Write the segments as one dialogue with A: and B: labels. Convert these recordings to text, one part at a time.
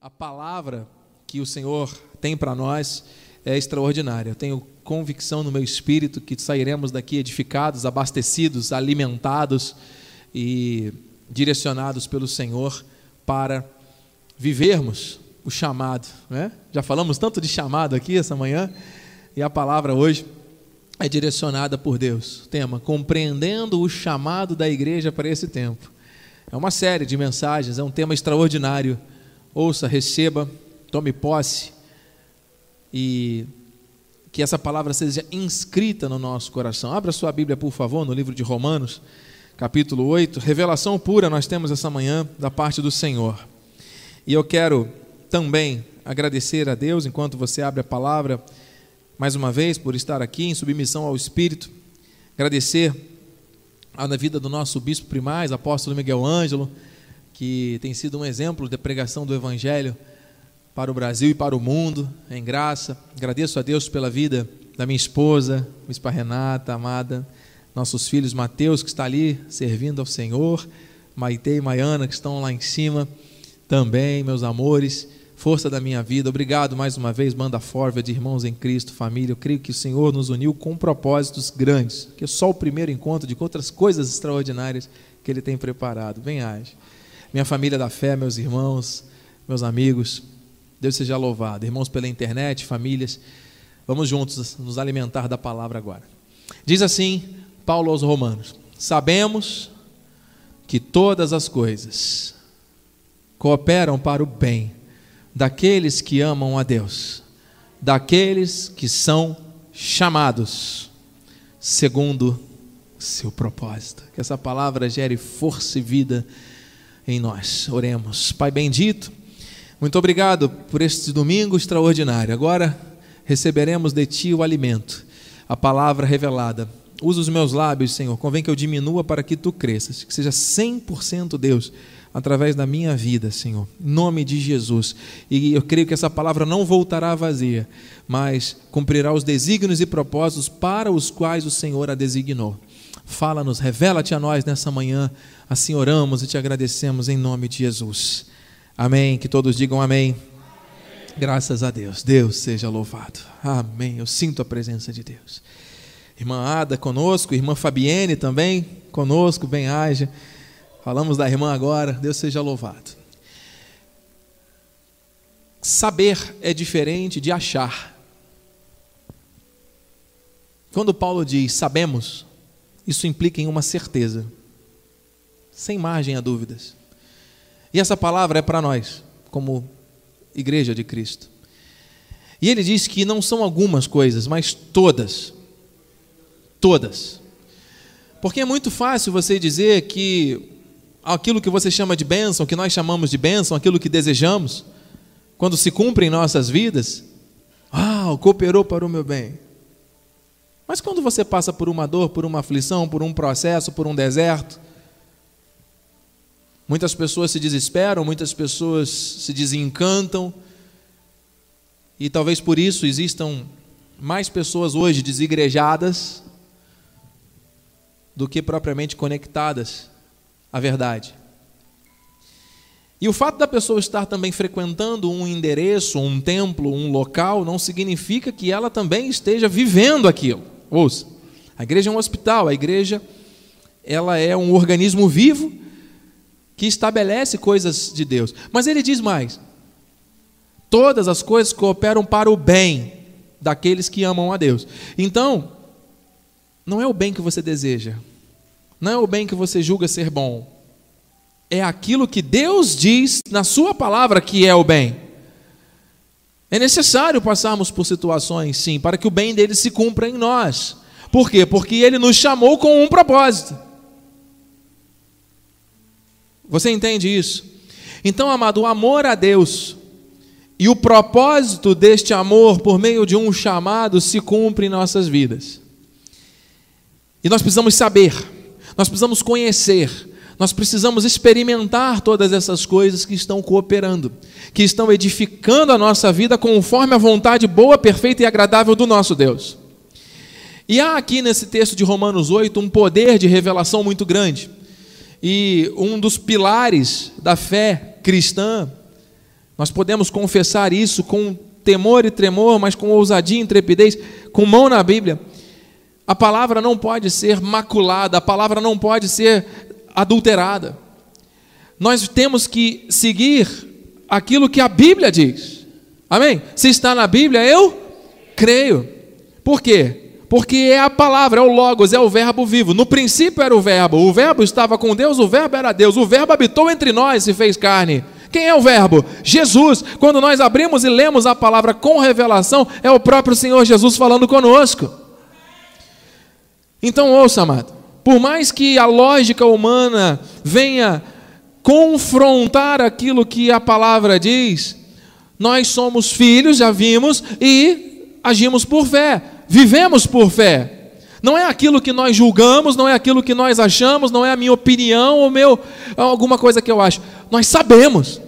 A: A palavra que o Senhor tem para nós é extraordinária. Eu tenho convicção no meu espírito que sairemos daqui edificados, abastecidos, alimentados e direcionados pelo Senhor para vivermos o chamado. Né? Já falamos tanto de chamado aqui essa manhã e a palavra hoje é direcionada por Deus. Tema: Compreendendo o chamado da igreja para esse tempo. É uma série de mensagens, é um tema extraordinário ouça, receba, tome posse e que essa palavra seja inscrita no nosso coração. Abra sua Bíblia, por favor, no livro de Romanos, capítulo 8. Revelação pura nós temos essa manhã da parte do Senhor. E eu quero também agradecer a Deus enquanto você abre a palavra, mais uma vez, por estar aqui em submissão ao Espírito. Agradecer a vida do nosso bispo primaz, apóstolo Miguel Ângelo que tem sido um exemplo de pregação do Evangelho para o Brasil e para o mundo, em graça. Agradeço a Deus pela vida da minha esposa, Bispa Renata, amada, nossos filhos Mateus, que está ali servindo ao Senhor, Maite e Maiana, que estão lá em cima, também, meus amores, força da minha vida. Obrigado mais uma vez, Banda de irmãos em Cristo, família. Eu creio que o Senhor nos uniu com propósitos grandes, que é só o primeiro encontro de outras coisas extraordinárias que Ele tem preparado. Bem age minha família da fé, meus irmãos, meus amigos. Deus seja louvado. Irmãos pela internet, famílias, vamos juntos nos alimentar da palavra agora. Diz assim Paulo aos Romanos: Sabemos que todas as coisas cooperam para o bem daqueles que amam a Deus, daqueles que são chamados segundo seu propósito. Que essa palavra gere força e vida em nós. Oremos. Pai bendito, muito obrigado por este domingo extraordinário. Agora receberemos de Ti o alimento, a palavra revelada. Usa os meus lábios, Senhor. Convém que eu diminua para que Tu cresças. Que seja 100% Deus através da minha vida, Senhor. Em nome de Jesus. E eu creio que essa palavra não voltará vazia, mas cumprirá os desígnios e propósitos para os quais o Senhor a designou. Fala-nos, revela-te a nós nessa manhã. Assim oramos e te agradecemos em nome de Jesus. Amém. Que todos digam amém. Graças a Deus. Deus seja louvado. Amém. Eu sinto a presença de Deus. Irmã Ada conosco, irmã Fabienne também conosco, bem haja. Falamos da irmã agora. Deus seja louvado. Saber é diferente de achar. Quando Paulo diz sabemos, isso implica em uma certeza, sem margem a dúvidas. E essa palavra é para nós, como igreja de Cristo. E ele diz que não são algumas coisas, mas todas. Todas. Porque é muito fácil você dizer que aquilo que você chama de bênção, que nós chamamos de bênção, aquilo que desejamos, quando se cumpre em nossas vidas, ah, cooperou para o meu bem. Mas quando você passa por uma dor, por uma aflição, por um processo, por um deserto, muitas pessoas se desesperam, muitas pessoas se desencantam, e talvez por isso existam mais pessoas hoje desigrejadas do que propriamente conectadas à verdade. E o fato da pessoa estar também frequentando um endereço, um templo, um local, não significa que ela também esteja vivendo aquilo. Ouça, a igreja é um hospital, a igreja ela é um organismo vivo que estabelece coisas de Deus. Mas ele diz mais: todas as coisas cooperam para o bem daqueles que amam a Deus. Então, não é o bem que você deseja, não é o bem que você julga ser bom, é aquilo que Deus diz na Sua palavra que é o bem. É necessário passarmos por situações, sim, para que o bem dele se cumpra em nós. Por quê? Porque ele nos chamou com um propósito. Você entende isso? Então, amado, o amor a Deus e o propósito deste amor por meio de um chamado se cumpre em nossas vidas. E nós precisamos saber, nós precisamos conhecer, nós precisamos experimentar todas essas coisas que estão cooperando, que estão edificando a nossa vida conforme a vontade boa, perfeita e agradável do nosso Deus. E há aqui nesse texto de Romanos 8 um poder de revelação muito grande. E um dos pilares da fé cristã Nós podemos confessar isso com temor e tremor, mas com ousadia e intrepidez, com mão na Bíblia. A palavra não pode ser maculada, a palavra não pode ser adulterada. Nós temos que seguir aquilo que a Bíblia diz. Amém? Se está na Bíblia, eu creio. Por quê? Porque é a palavra, é o Logos, é o Verbo vivo. No princípio era o Verbo, o Verbo estava com Deus, o Verbo era Deus, o Verbo habitou entre nós e fez carne. Quem é o Verbo? Jesus. Quando nós abrimos e lemos a palavra com revelação, é o próprio Senhor Jesus falando conosco. Então, ouça, amado. Por mais que a lógica humana venha confrontar aquilo que a palavra diz, nós somos filhos, já vimos, e agimos por fé, vivemos por fé. Não é aquilo que nós julgamos, não é aquilo que nós achamos, não é a minha opinião ou meu alguma coisa que eu acho. Nós sabemos.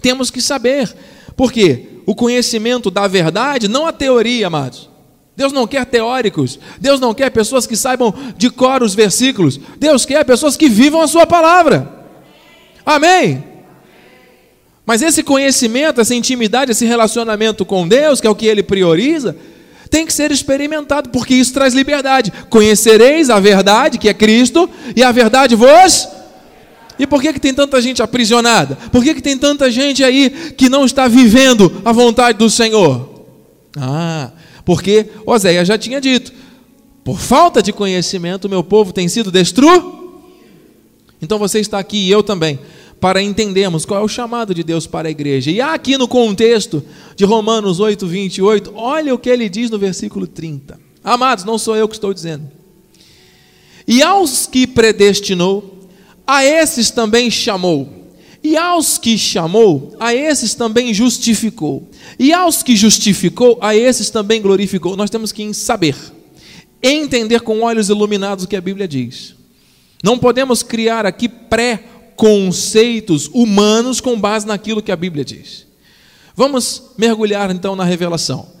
A: Temos que saber. Por quê? O conhecimento da verdade, não a teoria, amados. Deus não quer teóricos. Deus não quer pessoas que saibam de cor os versículos. Deus quer pessoas que vivam a sua palavra. Amém. Mas esse conhecimento, essa intimidade, esse relacionamento com Deus, que é o que ele prioriza, tem que ser experimentado, porque isso traz liberdade. Conhecereis a verdade, que é Cristo, e a verdade vos. E por que, que tem tanta gente aprisionada? Por que, que tem tanta gente aí que não está vivendo a vontade do Senhor? Ah, porque Oséia já tinha dito: por falta de conhecimento, meu povo tem sido destruído. Então você está aqui e eu também para entendermos qual é o chamado de Deus para a igreja. E aqui no contexto de Romanos 8, 28, olha o que ele diz no versículo 30. Amados, não sou eu que estou dizendo. E aos que predestinou, a esses também chamou. E aos que chamou, a esses também justificou. E aos que justificou, a esses também glorificou. Nós temos que saber, entender com olhos iluminados o que a Bíblia diz. Não podemos criar aqui pré conceitos humanos com base naquilo que a Bíblia diz. Vamos mergulhar então na revelação.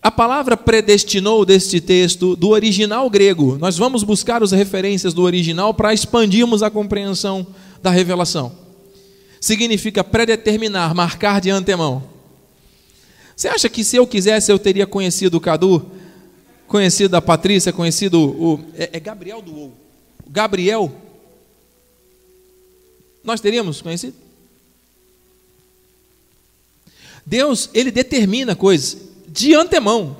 A: A palavra predestinou deste texto do original grego. Nós vamos buscar as referências do original para expandirmos a compreensão da revelação. Significa predeterminar, marcar de antemão. Você acha que se eu quisesse eu teria conhecido o Cadu, conhecido a Patrícia, conhecido o. É, é Gabriel do Gabriel nós teríamos conhecido? Deus, ele determina coisas de antemão.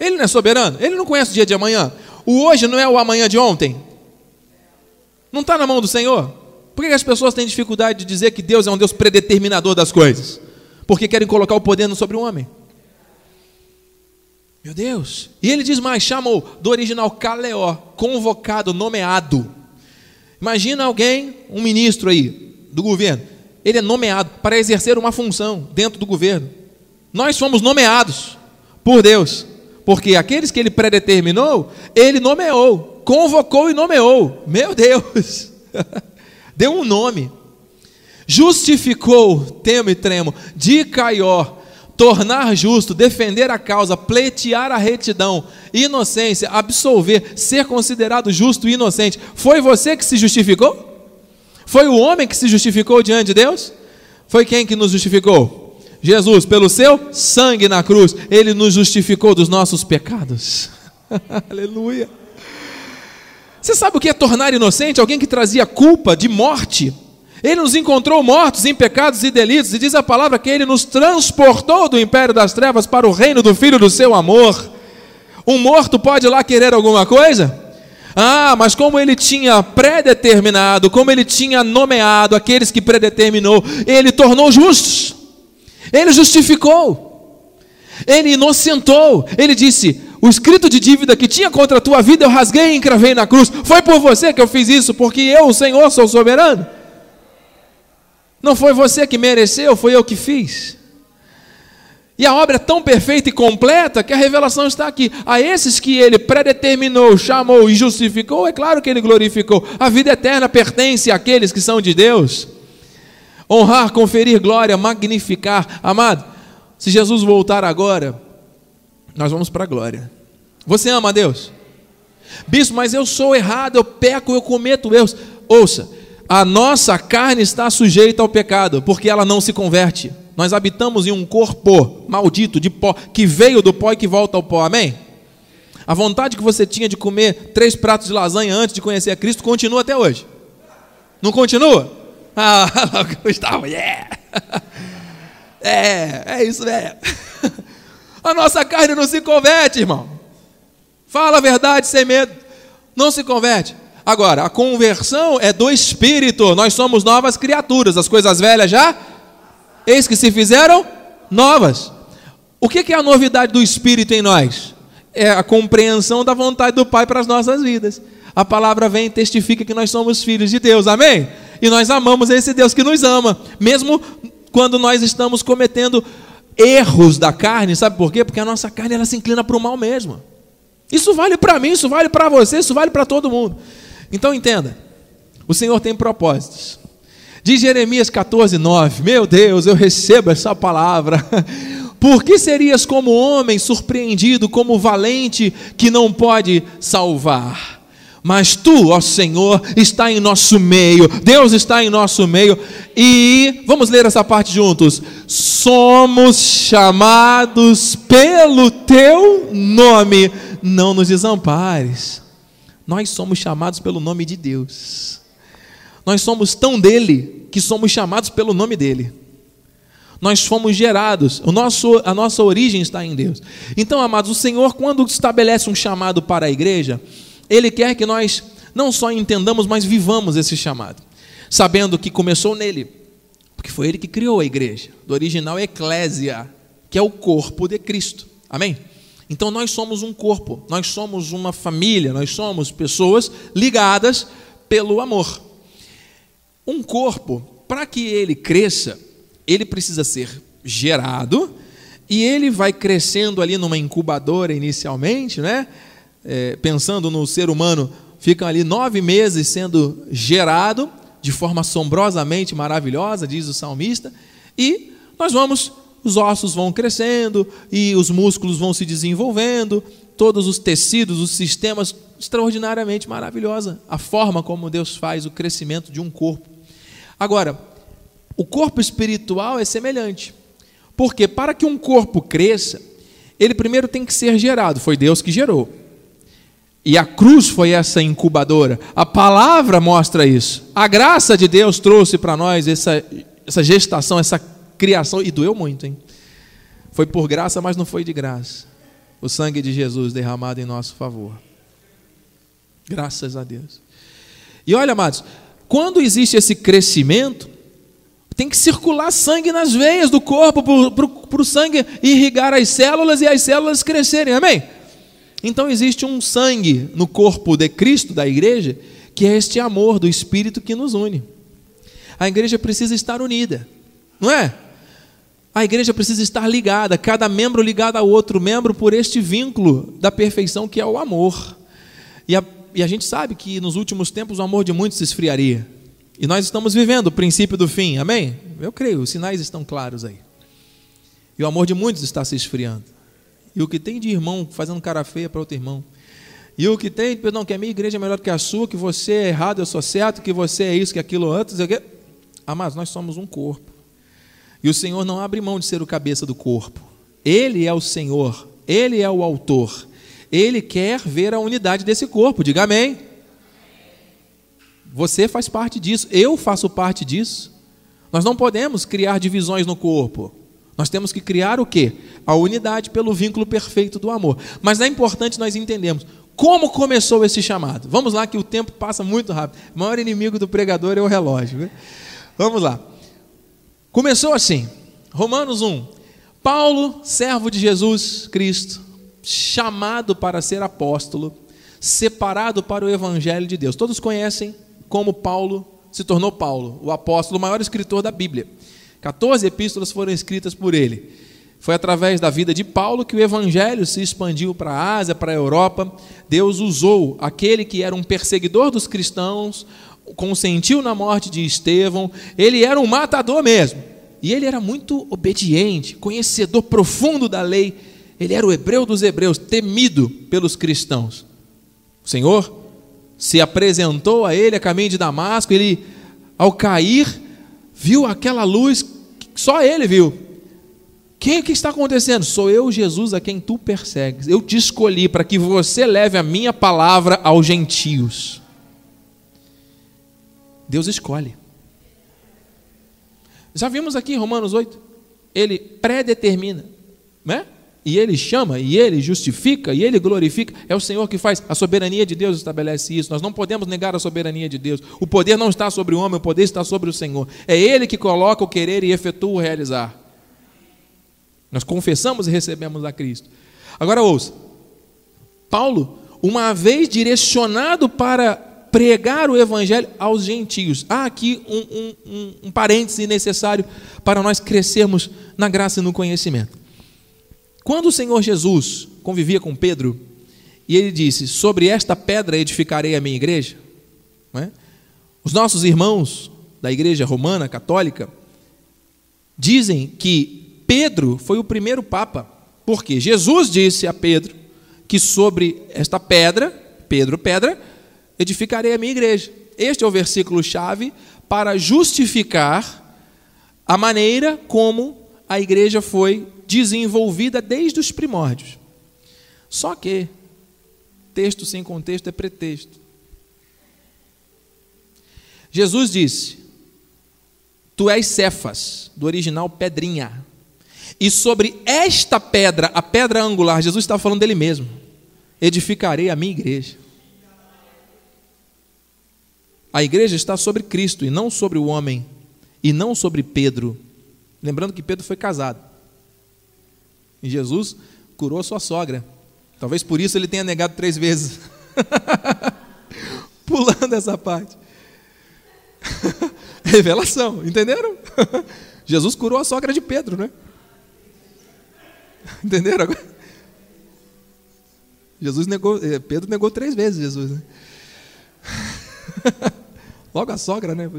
A: Ele não é soberano, ele não conhece o dia de amanhã. O hoje não é o amanhã de ontem. Não está na mão do Senhor. Por que as pessoas têm dificuldade de dizer que Deus é um Deus predeterminador das coisas? Porque querem colocar o poder sobre o homem. Meu Deus. E ele diz mais: chamou do original Kaleó, convocado, nomeado. Imagina alguém, um ministro aí do governo, ele é nomeado para exercer uma função dentro do governo. Nós fomos nomeados por Deus, porque aqueles que ele predeterminou, ele nomeou, convocou e nomeou. Meu Deus! Deu um nome. Justificou, temo e tremo, de Caió, tornar justo, defender a causa, pleitear a retidão, inocência, absolver, ser considerado justo e inocente. Foi você que se justificou? Foi o homem que se justificou diante de Deus? Foi quem que nos justificou? Jesus, pelo seu sangue na cruz, ele nos justificou dos nossos pecados. Aleluia. Você sabe o que é tornar inocente? Alguém que trazia culpa de morte ele nos encontrou mortos em pecados e delitos, e diz a palavra que ele nos transportou do império das trevas para o reino do Filho do seu amor. Um morto pode lá querer alguma coisa? Ah, mas como ele tinha predeterminado, como ele tinha nomeado aqueles que predeterminou, ele tornou justos, ele justificou, ele inocentou, ele disse: O escrito de dívida que tinha contra a tua vida eu rasguei e encravei na cruz, foi por você que eu fiz isso, porque eu, o Senhor, sou soberano. Não foi você que mereceu, foi eu que fiz. E a obra é tão perfeita e completa que a revelação está aqui. A esses que ele predeterminou, chamou e justificou, é claro que ele glorificou. A vida eterna pertence àqueles que são de Deus. Honrar, conferir glória, magnificar. Amado, se Jesus voltar agora, nós vamos para a glória. Você ama a Deus? Bispo, mas eu sou errado, eu peco, eu cometo erros. Ouça, a nossa carne está sujeita ao pecado, porque ela não se converte. nós habitamos em um corpo maldito de pó, que veio do pó e que volta ao pó, amém? A vontade que você tinha de comer três pratos de lasanha antes de conhecer a Cristo continua até hoje. Não continua? Ah, Gustavo, yeah! É, é isso, é. A nossa carne não se converte, irmão. Fala a verdade sem medo. Não se converte. Agora, a conversão é do espírito. Nós somos novas criaturas. As coisas velhas já, eis que se fizeram novas. O que é a novidade do espírito em nós? É a compreensão da vontade do Pai para as nossas vidas. A palavra vem e testifica que nós somos filhos de Deus, amém? E nós amamos esse Deus que nos ama, mesmo quando nós estamos cometendo erros da carne, sabe por quê? Porque a nossa carne ela se inclina para o mal mesmo. Isso vale para mim, isso vale para você, isso vale para todo mundo. Então entenda, o Senhor tem propósitos. Diz Jeremias 14, 9: Meu Deus, eu recebo essa palavra. Por que serias como homem surpreendido, como valente que não pode salvar? Mas tu, ó Senhor, está em nosso meio, Deus está em nosso meio, e vamos ler essa parte juntos. Somos chamados pelo teu nome, não nos desampares. Nós somos chamados pelo nome de Deus. Nós somos tão dele que somos chamados pelo nome dele. Nós fomos gerados, o nosso, a nossa origem está em Deus. Então, amados, o Senhor, quando estabelece um chamado para a igreja, ele quer que nós não só entendamos, mas vivamos esse chamado, sabendo que começou nele, porque foi ele que criou a igreja, do original eclésia, que é o corpo de Cristo. Amém? Então nós somos um corpo, nós somos uma família, nós somos pessoas ligadas pelo amor. Um corpo, para que ele cresça, ele precisa ser gerado e ele vai crescendo ali numa incubadora inicialmente, né? É, pensando no ser humano, ficam ali nove meses sendo gerado de forma assombrosamente maravilhosa, diz o salmista, e nós vamos, os ossos vão crescendo e os músculos vão se desenvolvendo, todos os tecidos, os sistemas, extraordinariamente maravilhosa a forma como Deus faz o crescimento de um corpo. Agora, o corpo espiritual é semelhante, porque para que um corpo cresça, ele primeiro tem que ser gerado, foi Deus que gerou. E a cruz foi essa incubadora. A palavra mostra isso. A graça de Deus trouxe para nós essa, essa gestação, essa criação. E doeu muito, hein? Foi por graça, mas não foi de graça. O sangue de Jesus derramado em nosso favor. Graças a Deus. E olha, amados, quando existe esse crescimento, tem que circular sangue nas veias do corpo para o sangue irrigar as células e as células crescerem. Amém? Então existe um sangue no corpo de Cristo, da igreja, que é este amor do Espírito que nos une. A igreja precisa estar unida, não é? A igreja precisa estar ligada, cada membro ligado ao outro membro por este vínculo da perfeição que é o amor. E a, e a gente sabe que nos últimos tempos o amor de muitos se esfriaria. E nós estamos vivendo o princípio do fim, amém? Eu creio, os sinais estão claros aí. E o amor de muitos está se esfriando. E o que tem de irmão fazendo cara feia para outro irmão. E o que tem, perdão, que a minha igreja é melhor que a sua, que você é errado, eu sou certo, que você é isso, que aquilo antes. Eu... Amados, nós somos um corpo. E o Senhor não abre mão de ser o cabeça do corpo. Ele é o Senhor, Ele é o autor. Ele quer ver a unidade desse corpo. Diga amém. Você faz parte disso, eu faço parte disso. Nós não podemos criar divisões no corpo. Nós temos que criar o quê? A unidade pelo vínculo perfeito do amor. Mas é importante nós entendermos como começou esse chamado. Vamos lá, que o tempo passa muito rápido. O maior inimigo do pregador é o relógio. Viu? Vamos lá. Começou assim, Romanos 1. Paulo, servo de Jesus Cristo, chamado para ser apóstolo, separado para o evangelho de Deus. Todos conhecem como Paulo se tornou Paulo, o apóstolo, o maior escritor da Bíblia. 14 epístolas foram escritas por ele. Foi através da vida de Paulo que o evangelho se expandiu para a Ásia, para a Europa. Deus usou aquele que era um perseguidor dos cristãos, consentiu na morte de Estevão. Ele era um matador mesmo. E ele era muito obediente, conhecedor profundo da lei. Ele era o hebreu dos hebreus, temido pelos cristãos. O Senhor se apresentou a ele a caminho de Damasco. Ele, ao cair, viu aquela luz Só ele viu. Quem o que está acontecendo? Sou eu, Jesus, a quem tu persegues. Eu te escolhi para que você leve a minha palavra aos gentios. Deus escolhe. Já vimos aqui em Romanos 8. Ele predetermina, né? E ele chama, e ele justifica, e ele glorifica. É o Senhor que faz. A soberania de Deus estabelece isso. Nós não podemos negar a soberania de Deus. O poder não está sobre o homem, o poder está sobre o Senhor. É Ele que coloca o querer e efetua o realizar. Nós confessamos e recebemos a Cristo. Agora ouça. Paulo, uma vez direcionado para pregar o evangelho aos gentios. Há aqui um, um, um, um parêntese necessário para nós crescermos na graça e no conhecimento. Quando o Senhor Jesus convivia com Pedro, e ele disse: Sobre esta pedra edificarei a minha igreja. É? Os nossos irmãos da igreja romana, católica, dizem que Pedro foi o primeiro papa, porque Jesus disse a Pedro que sobre esta pedra, Pedro, pedra, edificarei a minha igreja. Este é o versículo chave para justificar a maneira como a igreja foi desenvolvida desde os primórdios. Só que texto sem contexto é pretexto. Jesus disse: Tu és Cefas, do original pedrinha. E sobre esta pedra, a pedra angular, Jesus está falando dele mesmo. Edificarei a minha igreja. A igreja está sobre Cristo e não sobre o homem, e não sobre Pedro. Lembrando que Pedro foi casado. E Jesus curou sua sogra. Talvez por isso ele tenha negado três vezes. Pulando essa parte. Revelação, entenderam? Jesus curou a sogra de Pedro, né? Entenderam agora? Jesus negou, eh, Pedro negou três vezes Jesus, né? Logo a sogra, né?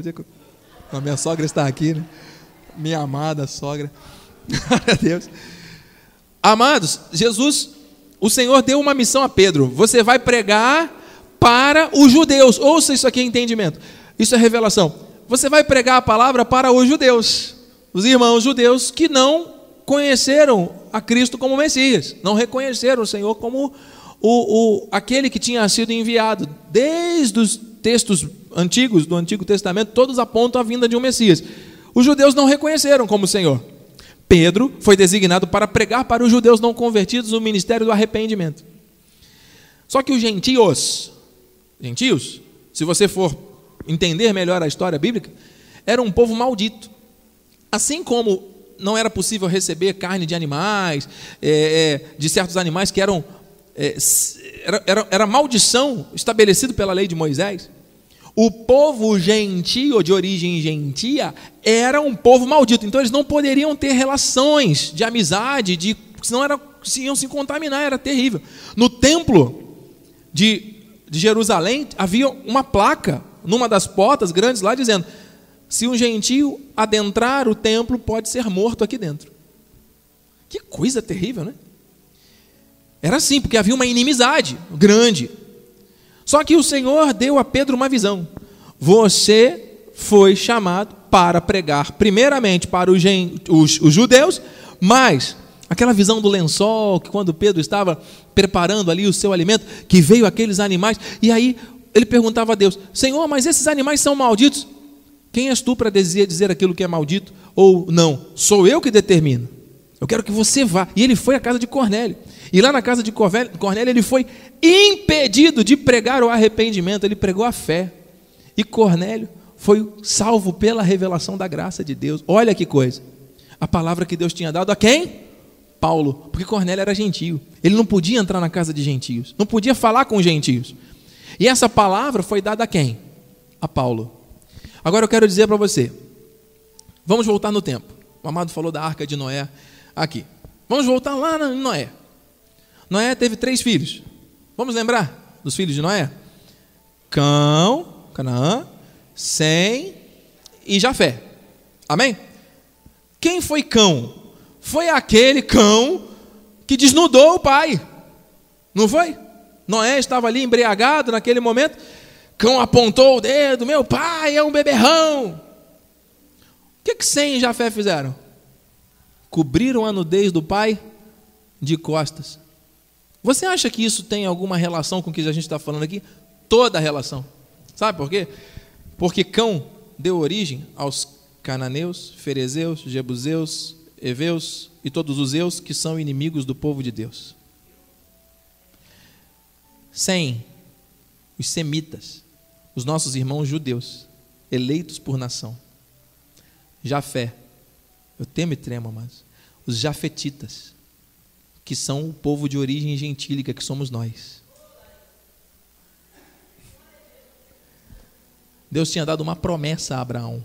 A: A minha sogra está aqui, né? Minha amada sogra. Glória a Deus. Amados, Jesus, o Senhor deu uma missão a Pedro. Você vai pregar para os judeus. Ouça isso aqui, entendimento. Isso é revelação. Você vai pregar a palavra para os judeus, os irmãos judeus que não conheceram a Cristo como Messias, não reconheceram o Senhor como o, o, aquele que tinha sido enviado. Desde os textos antigos do Antigo Testamento, todos apontam a vinda de um Messias. Os judeus não reconheceram como Senhor. Pedro foi designado para pregar para os judeus não convertidos o ministério do arrependimento. Só que os gentios, gentios, se você for entender melhor a história bíblica, era um povo maldito. Assim como não era possível receber carne de animais, é, é, de certos animais que eram. É, era, era, maldição estabelecido pela lei de Moisés. O povo gentio, de origem gentia, era um povo maldito. Então eles não poderiam ter relações de amizade, de, senão era, iam se contaminar, era terrível. No templo de, de Jerusalém havia uma placa, numa das portas grandes lá, dizendo: se um gentio adentrar o templo, pode ser morto aqui dentro. Que coisa terrível, né? Era assim, porque havia uma inimizade grande só que o Senhor deu a Pedro uma visão. Você foi chamado para pregar, primeiramente para os, os, os judeus, mas aquela visão do lençol, que quando Pedro estava preparando ali o seu alimento, que veio aqueles animais, e aí ele perguntava a Deus: Senhor, mas esses animais são malditos? Quem és tu para dizer, aquilo que é maldito ou não? Sou eu que determino. Eu quero que você vá. E ele foi à casa de Cornélio. E lá na casa de Cornélio, ele foi impedido de pregar o arrependimento, ele pregou a fé. E Cornélio foi salvo pela revelação da graça de Deus. Olha que coisa. A palavra que Deus tinha dado a quem? Paulo, porque Cornélio era gentio. Ele não podia entrar na casa de gentios, não podia falar com gentios. E essa palavra foi dada a quem? A Paulo. Agora eu quero dizer para você. Vamos voltar no tempo. O amado falou da arca de Noé aqui. Vamos voltar lá em Noé. Noé teve três filhos. Vamos lembrar dos filhos de Noé? Cão, Canaã, Sem e Jafé. Amém? Quem foi cão? Foi aquele cão que desnudou o pai. Não foi? Noé estava ali embriagado naquele momento. Cão apontou o dedo: Meu pai é um beberrão. O que, que Sem e Jafé fizeram? Cobriram a nudez do pai de costas. Você acha que isso tem alguma relação com o que a gente está falando aqui? Toda a relação. Sabe por quê? Porque Cão deu origem aos cananeus, ferezeus, jebuseus, heveus e todos os eus que são inimigos do povo de Deus. Sem os semitas, os nossos irmãos judeus, eleitos por nação. Jafé, eu temo e tremo, mas os jafetitas, que são o povo de origem gentílica que somos nós. Deus tinha dado uma promessa a Abraão.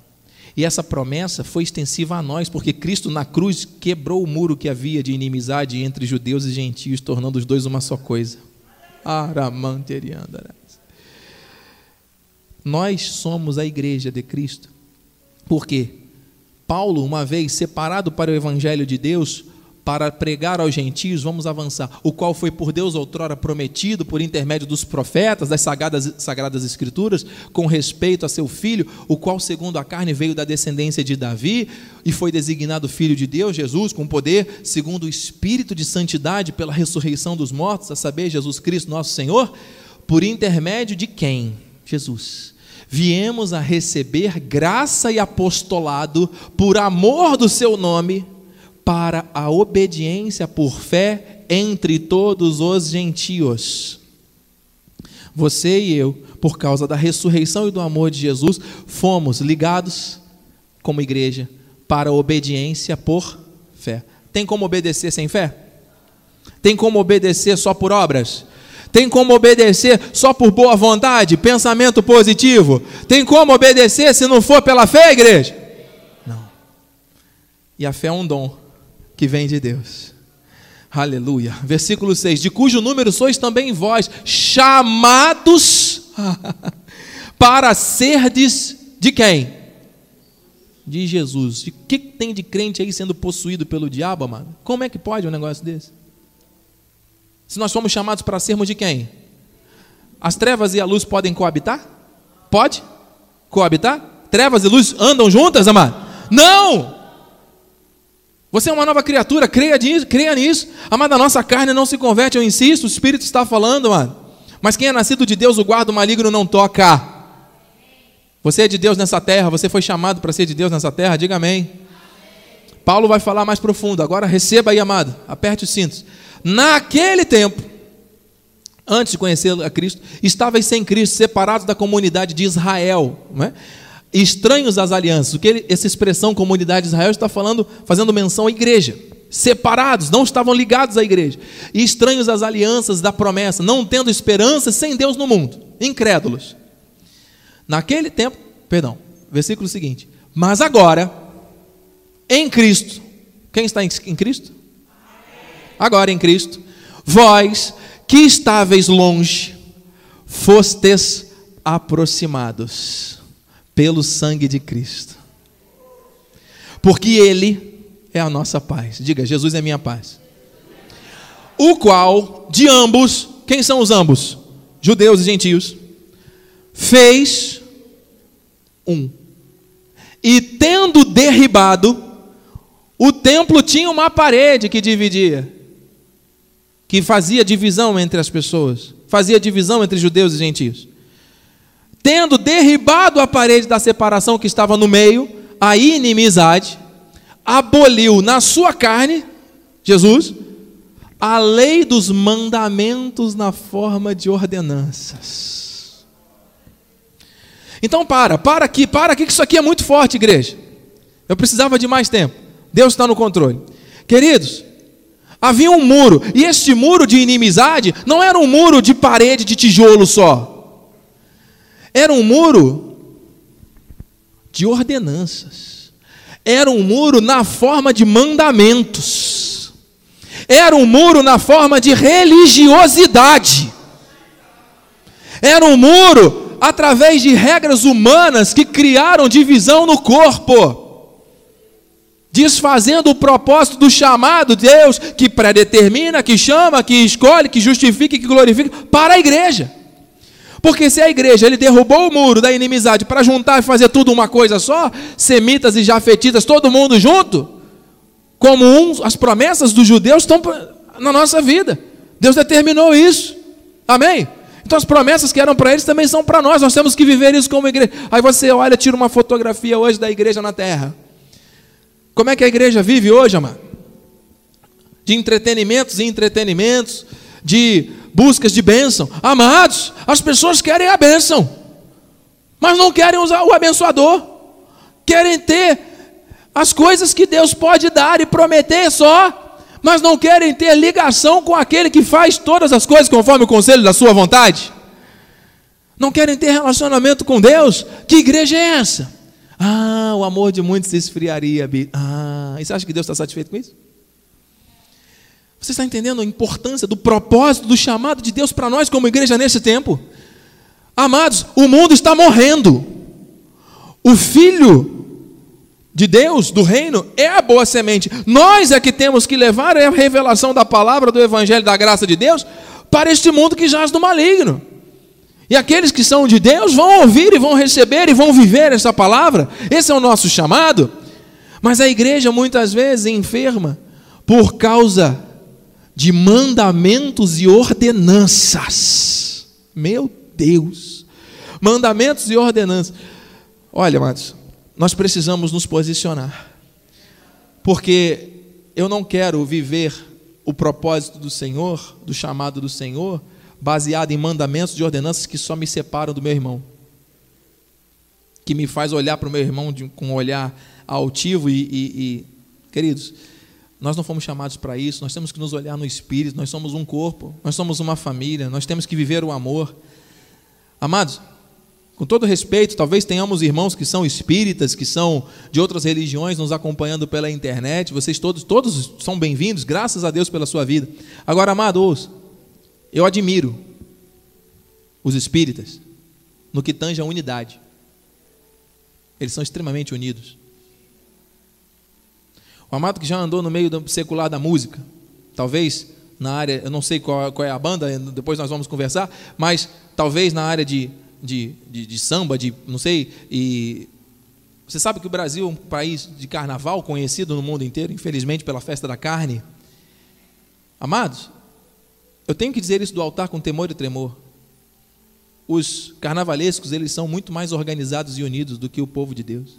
A: E essa promessa foi extensiva a nós, porque Cristo na cruz quebrou o muro que havia de inimizade entre judeus e gentios, tornando os dois uma só coisa. Nós somos a igreja de Cristo. Por quê? Paulo, uma vez separado para o evangelho de Deus, para pregar aos gentios, vamos avançar, o qual foi por Deus outrora prometido por intermédio dos profetas, das sagradas, sagradas escrituras, com respeito a seu filho, o qual segundo a carne veio da descendência de Davi e foi designado filho de Deus, Jesus, com poder, segundo o espírito de santidade pela ressurreição dos mortos, a saber, Jesus Cristo, nosso Senhor, por intermédio de quem? Jesus viemos a receber graça e apostolado por amor do seu nome, para a obediência por fé entre todos os gentios. Você e eu, por causa da ressurreição e do amor de Jesus, fomos ligados como igreja para a obediência por fé. Tem como obedecer sem fé? Tem como obedecer só por obras? Tem como obedecer só por boa vontade, pensamento positivo? Tem como obedecer se não for pela fé, igreja? Não. E a fé é um dom que vem de Deus. Aleluia. Versículo 6: De cujo número sois também vós, chamados para serdes de quem? De Jesus. O que tem de crente aí sendo possuído pelo diabo, amado? Como é que pode um negócio desse? Se nós somos chamados para sermos de quem? As trevas e a luz podem coabitar? Pode? Coabitar? Trevas e luz andam juntas, amado? Não! Você é uma nova criatura, creia nisso, creia nisso. Amada, a nossa carne não se converte, eu insisto, o Espírito está falando, amado. Mas quem é nascido de Deus, o guarda o maligno não toca. Você é de Deus nessa terra, você foi chamado para ser de Deus nessa terra, diga amém. amém. Paulo vai falar mais profundo, agora receba aí, amado, aperte os cintos. Naquele tempo, antes de conhecer a Cristo, estavais sem Cristo, separados da comunidade de Israel, é? estranhos às alianças. O que ele, essa expressão comunidade de Israel está falando, fazendo menção à igreja. Separados, não estavam ligados à igreja. E estranhos às alianças da promessa, não tendo esperança sem Deus no mundo. Incrédulos. Naquele tempo, perdão, versículo seguinte. Mas agora, em Cristo, quem está em Cristo? Agora em Cristo, vós que estáveis longe, fostes aproximados pelo sangue de Cristo. Porque Ele é a nossa paz. Diga, Jesus é minha paz. O qual, de ambos, quem são os ambos? Judeus e gentios. Fez um. E tendo derribado, o templo tinha uma parede que dividia que fazia divisão entre as pessoas, fazia divisão entre judeus e gentios. Tendo derribado a parede da separação que estava no meio, a inimizade, aboliu na sua carne, Jesus, a lei dos mandamentos na forma de ordenanças. Então para, para aqui, para aqui, que isso aqui é muito forte, igreja. Eu precisava de mais tempo. Deus está no controle. Queridos, Havia um muro, e este muro de inimizade não era um muro de parede de tijolo só. Era um muro de ordenanças. Era um muro na forma de mandamentos. Era um muro na forma de religiosidade. Era um muro através de regras humanas que criaram divisão no corpo desfazendo o propósito do chamado Deus que predetermina, que chama, que escolhe, que justifica, que glorifica para a igreja. Porque se a igreja ele derrubou o muro da inimizade para juntar e fazer tudo uma coisa só, semitas e jafetitas, todo mundo junto, como um, as promessas dos judeus estão na nossa vida. Deus determinou isso. Amém? Então as promessas que eram para eles também são para nós. Nós temos que viver isso como igreja. Aí você olha, tira uma fotografia hoje da igreja na terra. Como é que a igreja vive hoje, amado? De entretenimentos e entretenimentos, de buscas de bênção. Amados, as pessoas querem a bênção, mas não querem usar o abençoador. Querem ter as coisas que Deus pode dar e prometer só, mas não querem ter ligação com aquele que faz todas as coisas conforme o conselho da sua vontade. Não querem ter relacionamento com Deus. Que igreja é essa? Ah, o amor de muitos se esfriaria. Ah, e você acha que Deus está satisfeito com isso? Você está entendendo a importância do propósito, do chamado de Deus para nós como igreja nesse tempo? Amados, o mundo está morrendo. O filho de Deus, do reino, é a boa semente. Nós é que temos que levar a revelação da palavra, do evangelho, da graça de Deus, para este mundo que jaz do maligno. E aqueles que são de Deus vão ouvir e vão receber e vão viver essa palavra. Esse é o nosso chamado. Mas a igreja muitas vezes enferma por causa de mandamentos e ordenanças. Meu Deus! Mandamentos e ordenanças. Olha, amados, nós precisamos nos posicionar. Porque eu não quero viver o propósito do Senhor, do chamado do Senhor, baseado em mandamentos e ordenanças que só me separam do meu irmão. Que me faz olhar para o meu irmão de, com um olhar altivo e, e, e. Queridos, nós não fomos chamados para isso, nós temos que nos olhar no espírito, nós somos um corpo, nós somos uma família, nós temos que viver o amor. Amados, com todo respeito, talvez tenhamos irmãos que são espíritas, que são de outras religiões nos acompanhando pela internet. Vocês todos, todos são bem-vindos, graças a Deus pela sua vida. Agora, amados, eu admiro os espíritas no que tange a unidade. Eles são extremamente unidos. O amado que já andou no meio secular da música, talvez na área, eu não sei qual, qual é a banda, depois nós vamos conversar, mas talvez na área de de, de, de samba, de não sei. E você sabe que o Brasil é um país de carnaval conhecido no mundo inteiro, infelizmente pela festa da carne. Amados, eu tenho que dizer isso do altar com temor e tremor. Os carnavalescos, eles são muito mais organizados e unidos do que o povo de Deus.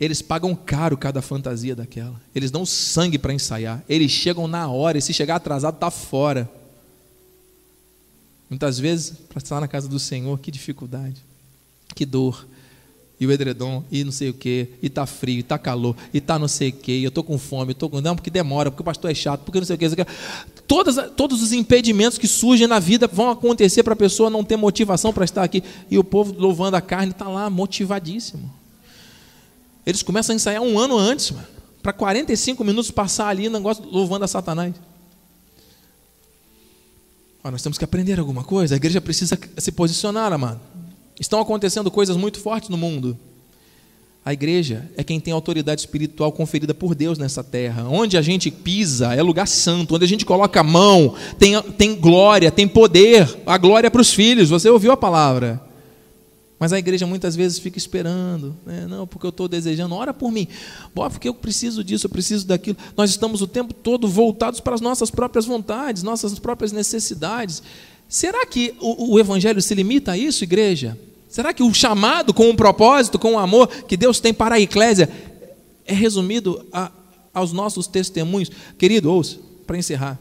A: Eles pagam caro cada fantasia daquela. Eles dão sangue para ensaiar. Eles chegam na hora e se chegar atrasado está fora. Muitas vezes, para estar na casa do Senhor, que dificuldade, que dor. E o edredom, e não sei o quê, e tá frio, e tá calor, e tá não sei o quê, e eu tô com fome, eu tô com. Não, porque demora, porque o pastor é chato, porque não sei o quê. Todas, todos os impedimentos que surgem na vida vão acontecer para a pessoa não ter motivação para estar aqui. E o povo louvando a carne está lá motivadíssimo. Eles começam a ensaiar um ano antes, para 45 minutos passar ali negócio louvando a Satanás nós temos que aprender alguma coisa. A igreja precisa se posicionar, amado. Estão acontecendo coisas muito fortes no mundo. A igreja é quem tem autoridade espiritual conferida por Deus nessa terra. Onde a gente pisa é lugar santo. Onde a gente coloca a mão tem, tem glória, tem poder. A glória é para os filhos. Você ouviu a palavra. Mas a igreja muitas vezes fica esperando, né? não, porque eu estou desejando, ora por mim, porque eu preciso disso, eu preciso daquilo. Nós estamos o tempo todo voltados para as nossas próprias vontades, nossas próprias necessidades. Será que o, o Evangelho se limita a isso, igreja? Será que o chamado com um propósito, com o amor que Deus tem para a eclésia, é resumido a, aos nossos testemunhos? Querido, ouça, para encerrar,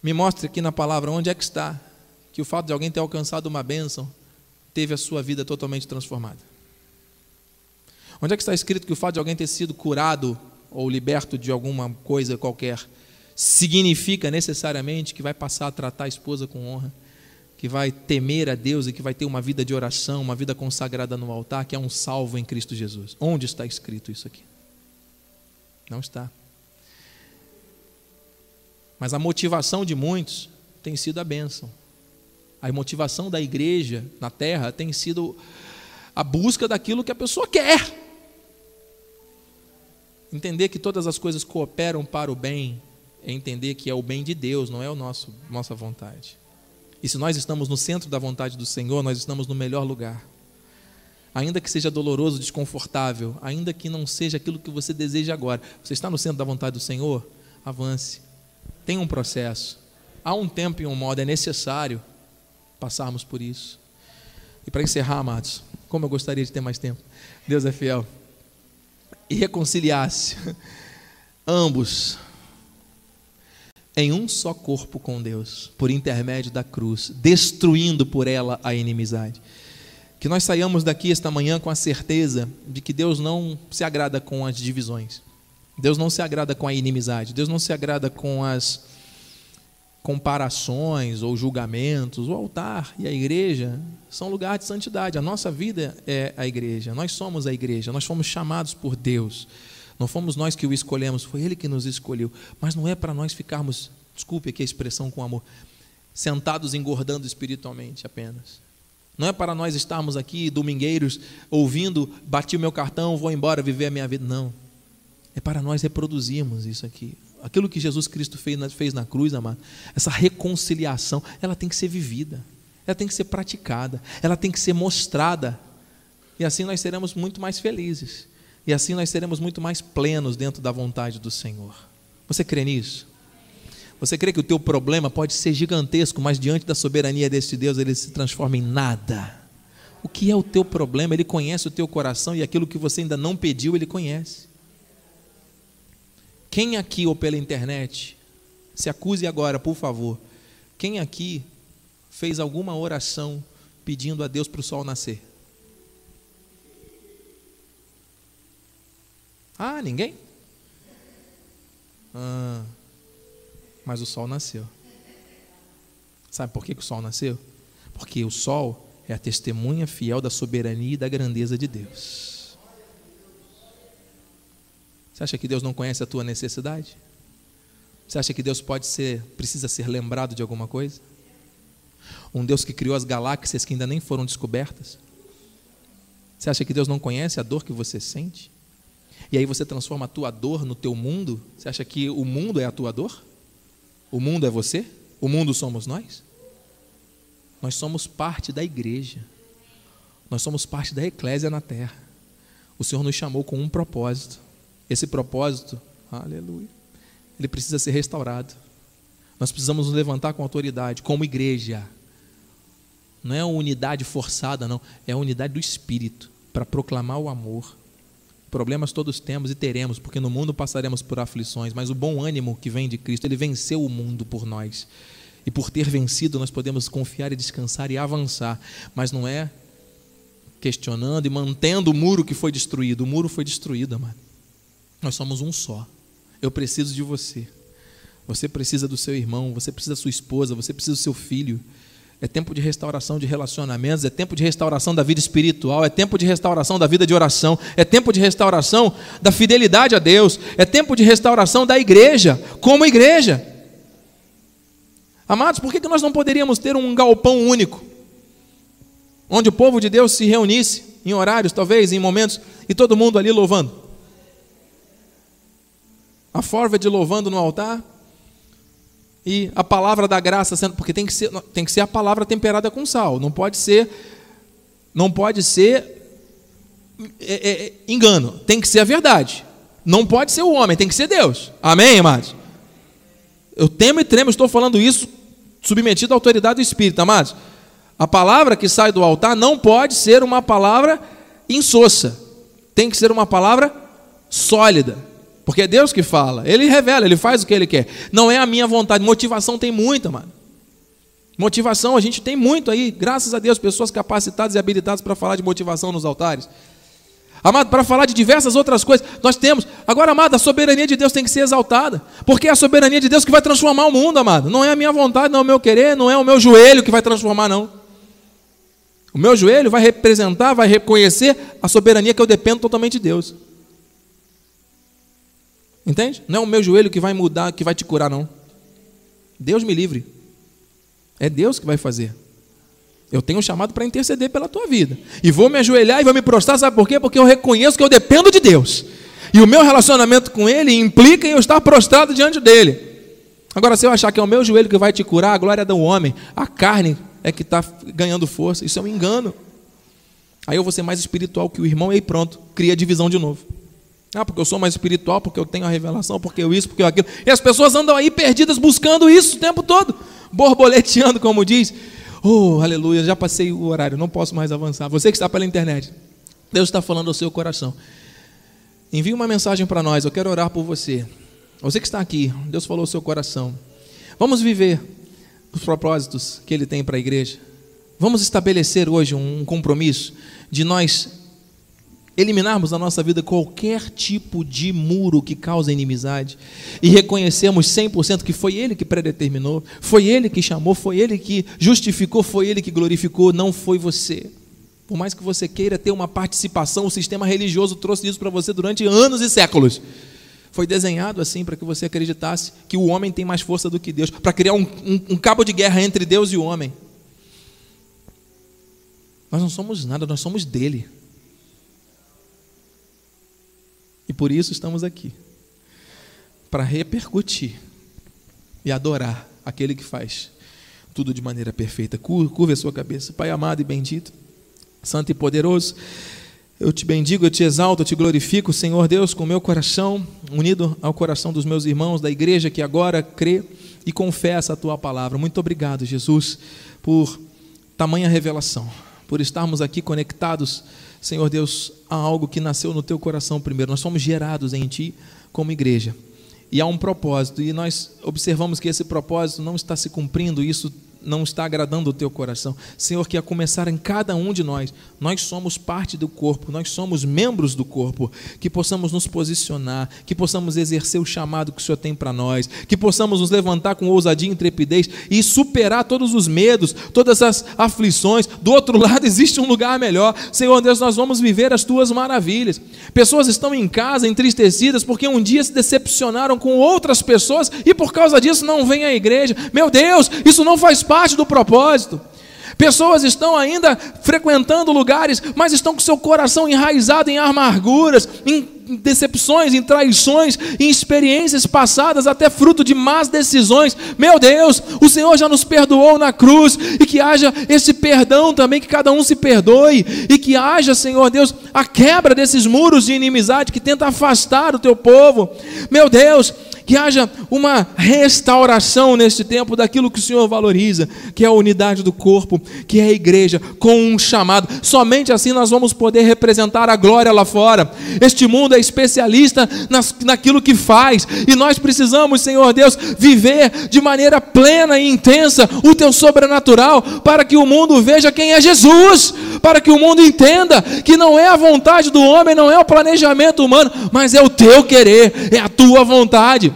A: me mostre aqui na palavra onde é que está que o fato de alguém ter alcançado uma bênção teve a sua vida totalmente transformada? Onde é que está escrito que o fato de alguém ter sido curado ou liberto de alguma coisa qualquer significa necessariamente que vai passar a tratar a esposa com honra, que vai temer a Deus e que vai ter uma vida de oração, uma vida consagrada no altar, que é um salvo em Cristo Jesus? Onde está escrito isso aqui? Não está. Mas a motivação de muitos tem sido a bênção. A motivação da igreja na terra tem sido a busca daquilo que a pessoa quer. Entender que todas as coisas cooperam para o bem é entender que é o bem de Deus, não é nosso nossa vontade. E se nós estamos no centro da vontade do Senhor, nós estamos no melhor lugar. ainda que seja doloroso, desconfortável, ainda que não seja aquilo que você deseja agora, você está no centro da vontade do Senhor? Avance. Tem um processo. Há um tempo e um modo, é necessário passarmos por isso. E para encerrar, amados, como eu gostaria de ter mais tempo, Deus é fiel. E reconciliar-se ambos em um só corpo com Deus, por intermédio da cruz, destruindo por ela a inimizade. Que nós saiamos daqui esta manhã com a certeza de que Deus não se agrada com as divisões, Deus não se agrada com a inimizade, Deus não se agrada com as comparações ou julgamentos. O altar e a igreja são lugar de santidade. A nossa vida é a igreja, nós somos a igreja, nós fomos chamados por Deus. Não fomos nós que o escolhemos, foi Ele que nos escolheu. Mas não é para nós ficarmos, desculpe aqui a expressão com amor, sentados engordando espiritualmente apenas. Não é para nós estarmos aqui, domingueiros, ouvindo, bati o meu cartão, vou embora viver a minha vida. Não. É para nós reproduzirmos isso aqui. Aquilo que Jesus Cristo fez na, fez na cruz, amado, essa reconciliação, ela tem que ser vivida, ela tem que ser praticada, ela tem que ser mostrada. E assim nós seremos muito mais felizes. E assim nós seremos muito mais plenos dentro da vontade do Senhor. Você crê nisso? Você crê que o teu problema pode ser gigantesco, mas diante da soberania deste Deus ele se transforma em nada? O que é o teu problema? Ele conhece o teu coração e aquilo que você ainda não pediu, ele conhece. Quem aqui ou pela internet, se acuse agora, por favor. Quem aqui fez alguma oração pedindo a Deus para o sol nascer? Ah, ninguém? Ah, mas o sol nasceu. Sabe por que, que o sol nasceu? Porque o sol é a testemunha fiel da soberania e da grandeza de Deus. Você acha que Deus não conhece a tua necessidade? Você acha que Deus pode ser, precisa ser lembrado de alguma coisa? Um Deus que criou as galáxias que ainda nem foram descobertas? Você acha que Deus não conhece a dor que você sente? E aí você transforma a tua dor no teu mundo? Você acha que o mundo é a tua dor? O mundo é você? O mundo somos nós? Nós somos parte da igreja. Nós somos parte da eclésia na terra. O Senhor nos chamou com um propósito. Esse propósito, aleluia, ele precisa ser restaurado. Nós precisamos nos levantar com autoridade, como igreja. Não é uma unidade forçada, não. É a unidade do Espírito para proclamar o amor Problemas todos temos e teremos, porque no mundo passaremos por aflições, mas o bom ânimo que vem de Cristo, ele venceu o mundo por nós. E por ter vencido, nós podemos confiar e descansar e avançar, mas não é questionando e mantendo o muro que foi destruído. O muro foi destruído, amado. Nós somos um só. Eu preciso de você. Você precisa do seu irmão, você precisa da sua esposa, você precisa do seu filho é tempo de restauração de relacionamentos, é tempo de restauração da vida espiritual, é tempo de restauração da vida de oração, é tempo de restauração da fidelidade a Deus, é tempo de restauração da igreja, como igreja. Amados, por que nós não poderíamos ter um galpão único, onde o povo de Deus se reunisse, em horários, talvez, em momentos, e todo mundo ali louvando? A forva de louvando no altar, e a palavra da graça sendo porque tem que ser tem que ser a palavra temperada com sal não pode ser não pode ser é, é, é, engano tem que ser a verdade não pode ser o homem tem que ser Deus amém amados? Eu temo e tremo estou falando isso submetido à autoridade do Espírito amados? A palavra que sai do altar não pode ser uma palavra insossa tem que ser uma palavra sólida porque é Deus que fala. Ele revela, ele faz o que ele quer. Não é a minha vontade. Motivação tem muita, mano. Motivação a gente tem muito aí, graças a Deus, pessoas capacitadas e habilitadas para falar de motivação nos altares. Amado, para falar de diversas outras coisas, nós temos. Agora, amado, a soberania de Deus tem que ser exaltada. Porque é a soberania de Deus que vai transformar o mundo, amado. Não é a minha vontade, não é o meu querer, não é o meu joelho que vai transformar, não. O meu joelho vai representar, vai reconhecer a soberania que eu dependo totalmente de Deus. Entende? Não é o meu joelho que vai mudar, que vai te curar, não. Deus me livre. É Deus que vai fazer. Eu tenho um chamado para interceder pela tua vida. E vou me ajoelhar e vou me prostrar, sabe por quê? Porque eu reconheço que eu dependo de Deus. E o meu relacionamento com Ele implica em eu estar prostrado diante dele. Agora, se eu achar que é o meu joelho que vai te curar, a glória é do homem, a carne é que está ganhando força. Isso é um engano. Aí eu vou ser mais espiritual que o irmão e aí pronto, cria divisão de novo. Ah, porque eu sou mais espiritual, porque eu tenho a revelação, porque eu isso, porque eu aquilo. E as pessoas andam aí perdidas buscando isso o tempo todo, borboleteando, como diz. Oh, aleluia, já passei o horário, não posso mais avançar. Você que está pela internet, Deus está falando ao seu coração. Envie uma mensagem para nós, eu quero orar por você. Você que está aqui, Deus falou ao seu coração. Vamos viver os propósitos que Ele tem para a igreja. Vamos estabelecer hoje um compromisso de nós eliminarmos da nossa vida qualquer tipo de muro que causa inimizade e reconhecermos 100% que foi Ele que predeterminou, foi Ele que chamou, foi Ele que justificou, foi Ele que glorificou, não foi você. Por mais que você queira ter uma participação, o sistema religioso trouxe isso para você durante anos e séculos. Foi desenhado assim para que você acreditasse que o homem tem mais força do que Deus, para criar um, um, um cabo de guerra entre Deus e o homem. Nós não somos nada, nós somos dele. E por isso estamos aqui para repercutir e adorar aquele que faz tudo de maneira perfeita. Curva a sua cabeça. Pai amado e bendito, santo e poderoso, eu te bendigo, eu te exalto, eu te glorifico, Senhor Deus, com o meu coração unido ao coração dos meus irmãos da igreja que agora crê e confessa a tua palavra. Muito obrigado, Jesus, por tamanha revelação por estarmos aqui conectados, Senhor Deus, a algo que nasceu no teu coração primeiro. Nós somos gerados em ti como igreja. E há um propósito, e nós observamos que esse propósito não está se cumprindo, isso não está agradando o teu coração. Senhor, que a começar em cada um de nós, nós somos parte do corpo, nós somos membros do corpo, que possamos nos posicionar, que possamos exercer o chamado que o Senhor tem para nós, que possamos nos levantar com ousadia e intrepidez e superar todos os medos, todas as aflições. Do outro lado existe um lugar melhor. Senhor Deus, nós vamos viver as tuas maravilhas. Pessoas estão em casa entristecidas porque um dia se decepcionaram com outras pessoas e por causa disso não vêm à igreja. Meu Deus, isso não faz parte parte do propósito. Pessoas estão ainda frequentando lugares, mas estão com seu coração enraizado em amarguras, em decepções, em traições, em experiências passadas, até fruto de más decisões. Meu Deus, o Senhor já nos perdoou na cruz, e que haja esse perdão também, que cada um se perdoe, e que haja, Senhor Deus, a quebra desses muros de inimizade que tenta afastar o teu povo. Meu Deus, que haja uma restauração neste tempo daquilo que o Senhor valoriza, que é a unidade do corpo, que é a igreja, com um chamado. Somente assim nós vamos poder representar a glória lá fora. Este mundo é especialista nas, naquilo que faz, e nós precisamos, Senhor Deus, viver de maneira plena e intensa o teu sobrenatural, para que o mundo veja quem é Jesus, para que o mundo entenda que não é a vontade do homem, não é o planejamento humano, mas é o teu querer, é a tua vontade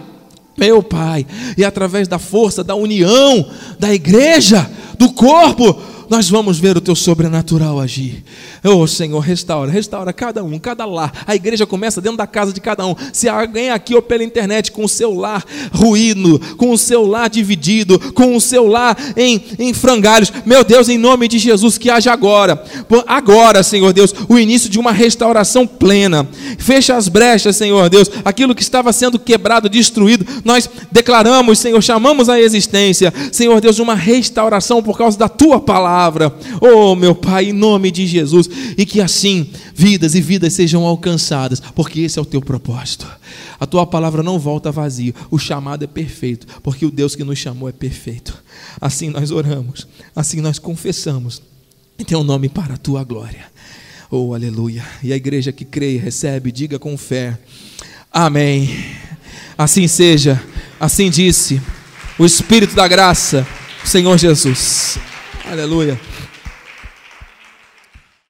A: meu Pai, e através da força, da união da igreja, do corpo, nós vamos ver o teu sobrenatural agir. Oh Senhor, restaura, restaura cada um, cada lar. A igreja começa dentro da casa de cada um. Se alguém aqui ou pela internet com o seu lar ruído, com o seu lar dividido, com o seu lar em, em frangalhos, meu Deus, em nome de Jesus, que haja agora, agora, Senhor Deus, o início de uma restauração plena. Fecha as brechas, Senhor Deus, aquilo que estava sendo quebrado, destruído, nós declaramos, Senhor, chamamos a existência, Senhor Deus, uma restauração por causa da tua palavra palavra. Oh, meu Pai, em nome de Jesus, e que assim vidas e vidas sejam alcançadas, porque esse é o teu propósito. A tua palavra não volta vazia, o chamado é perfeito, porque o Deus que nos chamou é perfeito. Assim nós oramos, assim nós confessamos, em teu nome para a tua glória. Oh, aleluia. E a igreja que crê, recebe, diga com fé. Amém. Assim seja, assim disse o Espírito da graça, Senhor Jesus. Aleluia.